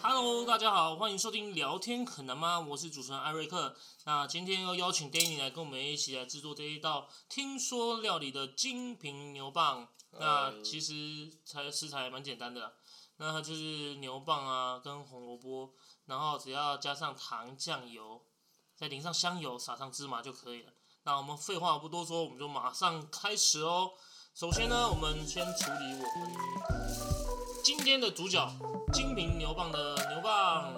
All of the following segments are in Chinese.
Hello，大家好，欢迎收听聊天可能吗？我是主持人艾瑞克。那今天要邀请 Danny 来跟我们一起来制作这一道听说料理的精品牛蒡。那其实材食材蛮简单的，那它就是牛蒡啊跟红萝卜，然后只要加上糖酱油，再淋上香油，撒上芝麻就可以了。那我们废话不多说，我们就马上开始哦。首先呢，我们先处理我们今天的主角精品牛蒡的牛蒡。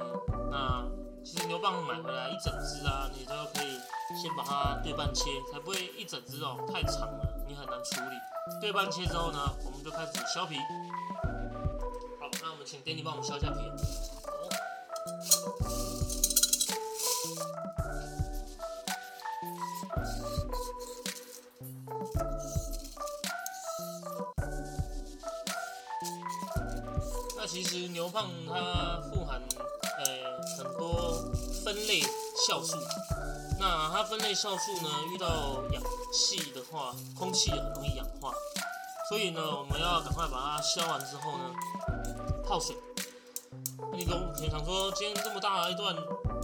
那其实牛蒡买回来一整只啊，你就可以先把它对半切，才不会一整只哦太长了，你很难处理。对半切之后呢，我们就开始削皮。好，那我们请爹地帮我们削一下皮。其实牛蒡它富含呃很多分类酵素，那它分类酵素呢遇到氧气的话，空气很容易氧化，所以呢我们要赶快把它削完之后呢泡水。那你跟平常说今天这么大一段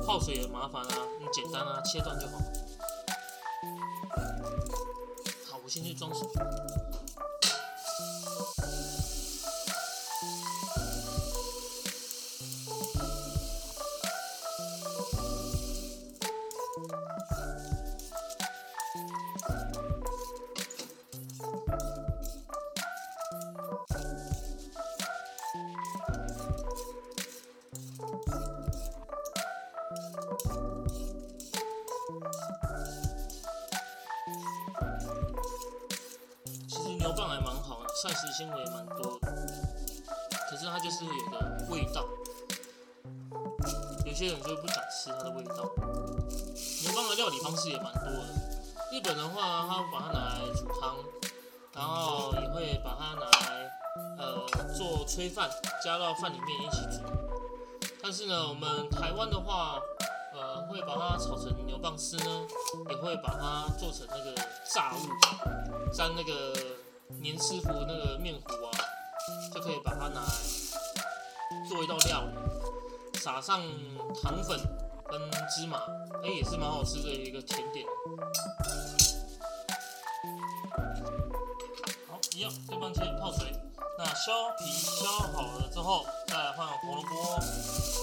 泡水也麻烦啊，你简单啊切断就好。好，我先去装水。其实牛蒡还蛮好的，膳食纤维蛮多，可是它就是有个味道，有些人就不敢吃它的味道。牛蒡的料理方式也蛮多的，日本的话，他把它拿来煮汤，然后也会把它拿来呃做炊饭，加到饭里面一起煮。但是呢，我们台湾的话，呃，会把它炒成牛蒡丝呢，也会把它做成那个炸物，沾那个黏师傅那个面糊啊，就可以把它拿来做一道料理，撒上糖粉跟芝麻，哎、也是蛮好吃的一个甜点。好，一样对半切泡水。那削皮削好了之后，再来换红萝卜。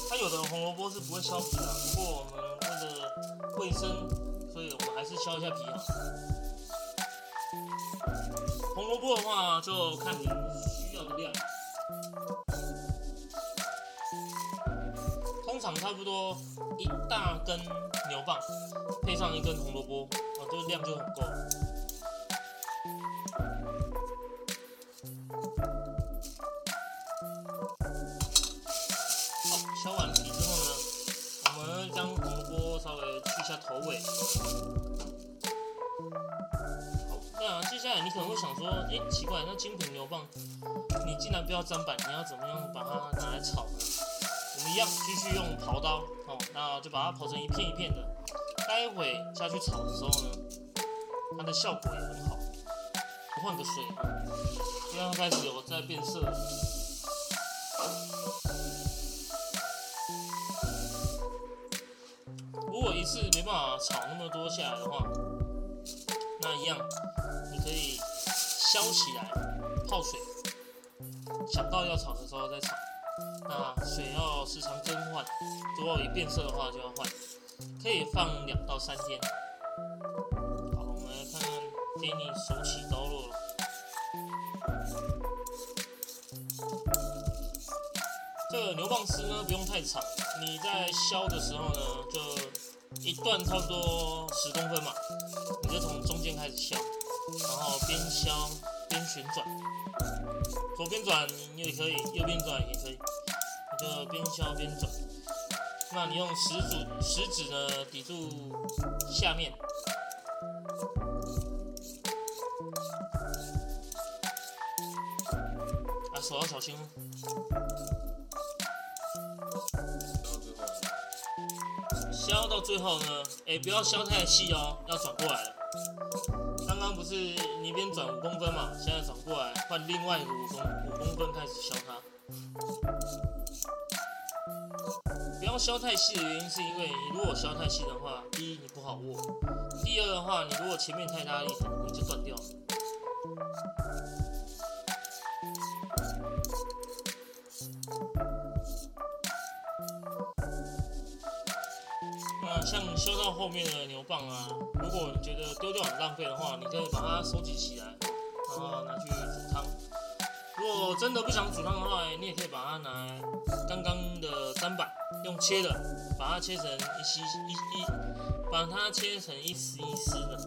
它有的红萝卜是不会削皮的，不过我们为了卫生，所以我们还是削一下皮啊。红萝卜的话，就看您需要的量，通常差不多一大根牛蒡配上一根红萝卜，啊，这个量就很够说，哎，奇怪，那金平牛蒡，你竟然不要砧板，你要怎么样把它拿来炒呢？我们一样继续用刨刀，哦，那就把它刨成一片一片的。待会下去炒的时候呢，它的效果也很好。我换个水啊，因为它开始有在变色。如果一次没办法炒那么多下来的话，那一样你可以削起来泡水，想到要炒的时候再炒。那水要时常更换，如果一变色的话就要换，可以放两到三天。好，我们来看看给你手起刀落了。这个牛蒡丝呢不用太长，你在削的时候呢，就一段差不多十公分嘛，你就从中间开始削，然后边削边旋转，左边转你也可以，右边转也可以，你就边削边转。那你用食指食指呢抵住下面，啊手要小心哦。削到最后呢，哎、不要削太细哦，要转过来了。是你一边转五公分嘛，现在转过来换另外一个五公五公分开始削它。不要削太细的原因是因为你如果削太细的话，第一你不好握，第二的话你如果前面太大力，很容易就断掉了。像修到后面的牛蒡啊，如果你觉得丢掉很浪费的话，你可以把它收集起来，然后拿去煮汤。如果真的不想煮汤的话，你也可以把它拿刚刚的砧板用切的，把它切成一丝一一，把它切成一丝一丝的。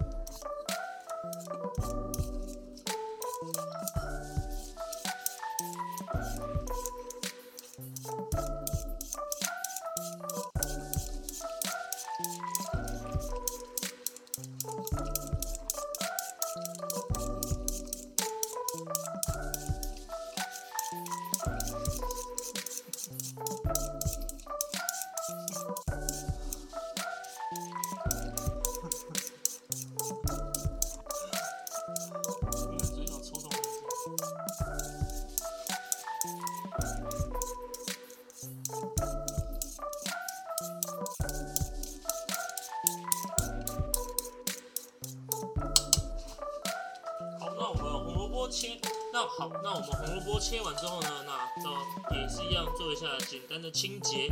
好，那我们红萝卜切完之后呢，那到也是一样做一下简单的清洁。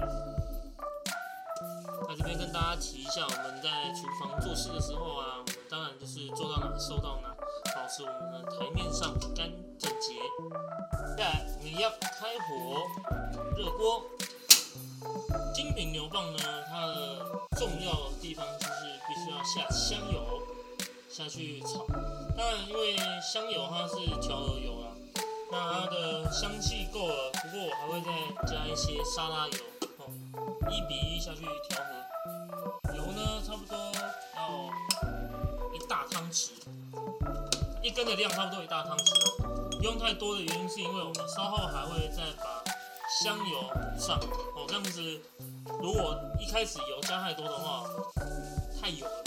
那这边跟大家提一下，我们在厨房做事的时候啊，我们当然就是做到哪收到哪，保持我们的台面上干整洁。接下来我们要开火热锅，精品牛蒡呢，它的重要地方就是必须要下香油下去炒。当然，因为香油它是调和油啊，那它的香气够了。不过我还会再加一些沙拉油，哦，一比一下去调和。油呢，差不多要一大汤匙，一根的量差不多一大汤匙。用太多的原因是因为我们稍后还会再把香油上，哦，这样子如果一开始油加太多的话，太油了。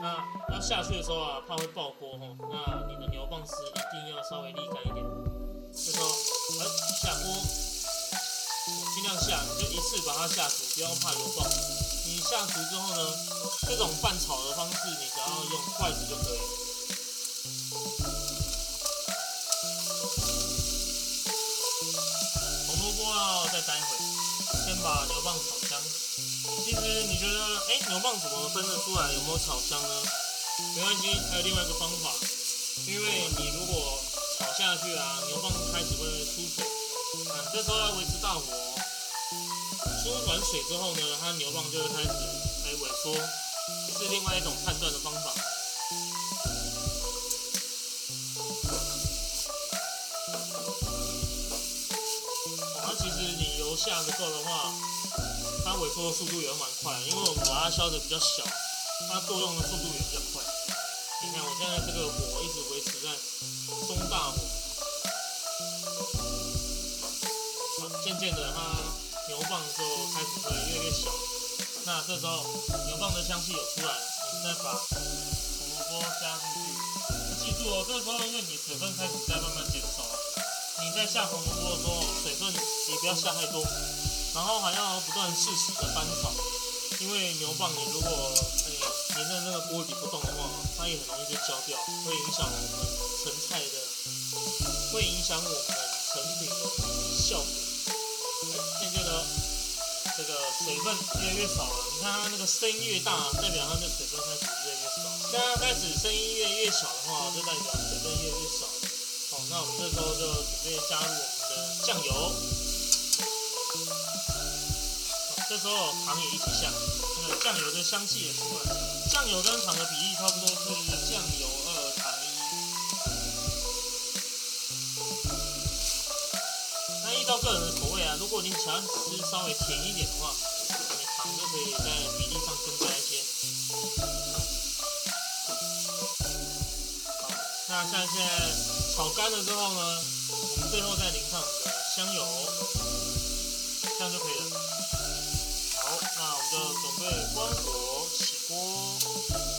那要下去的时候啊，怕会爆锅吼。那你的牛蒡丝一定要稍微沥干一点。这时候，哎，下锅，尽量下，就一次把它下熟，不要怕油爆。你下熟之后呢，这种拌炒的方式，你只要用筷子就可以。红萝卜要再待一会，先把牛蒡炒香。其实你觉得，哎，牛蒡怎么分得出来有没有炒香呢？没关系，还有另外一个方法，因为你如果炒下去啊，牛蒡开始会出水，啊，这时候要维持大火哦，出完水之后呢，它牛蒡就会开始哎萎缩，是另外一种判断的方法。那其实你油下的够的话。它萎缩的速度也蛮快，因为我们把它削的比较小，它作用的速度也比较快。你看我现在这个火一直维持在中大火，好，渐渐的它牛蒡就开始会越来越小。那这时候牛蒡的香气有出来，我们再把红萝卜加进去。记住哦，这个时候因为你水分开始在慢慢减少了，你在下红萝卜的时候，水分也不要下太多。然后还要不断适时的翻炒，因为牛蒡你如果诶粘在那个锅底不动的话，它也很容易就焦掉，会影响我们成菜的，会影响我们成品的效果。渐渐的，这个水分越来越少了。你看它那个声音越大，代表它的水分开始越来越少。现在开始声音越越小的话，就代表水分越来越少。好，那我们这时候就准备加入我们的酱油。这时候糖也一起下，那个酱油的香气也出来。酱油跟糖的比例差不多是酱油二糖一。那依照个人的口味啊，如果你喜欢吃稍微甜一点的话，你糖就可以在比例上增加一些。那像现在炒干了之后呢，我们最后再淋上香油，这样就可以了。那我们就准备关火起锅。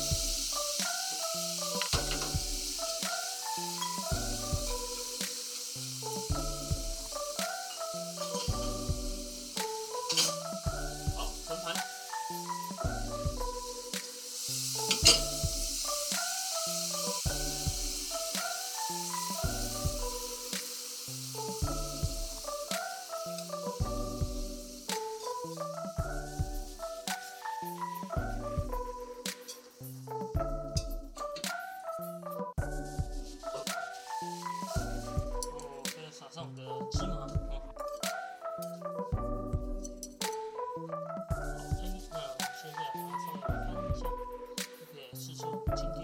打，上我的芝麻。好，那现在把它稍微翻一下，就可以试出今天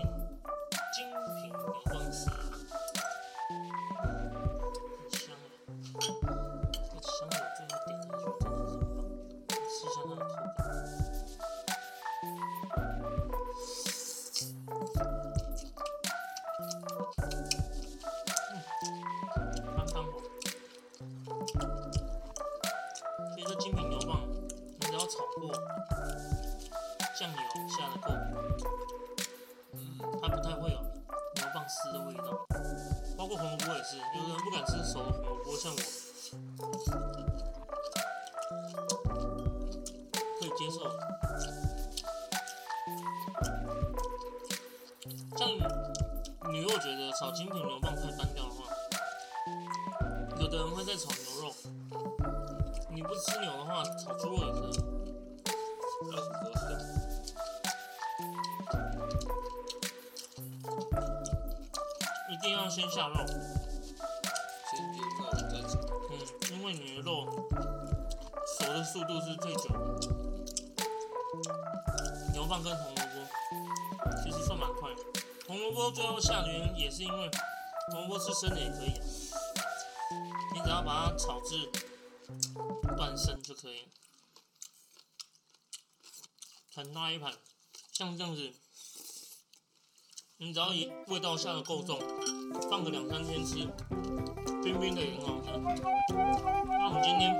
炒精品牛蒡太单调的话，有的人会再炒牛肉。你不吃牛的话，炒猪肉也可以。一定要先下肉，先腌肉再炒，嗯，因为你的肉熟的速度是最久的。牛蒡跟红萝卜其实算蛮快的，红萝卜最后下的原因也是因为红萝卜吃生的也可以、你只要把它炒至断生就可以了。很大一盘，像这样子，你只要一味道下的够重，放个两三天吃，冰冰的也很好吃。那我们今天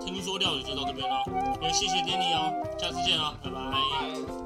听说料理就到这边了，也谢谢 Danny 哦，下次见哦，拜拜。拜。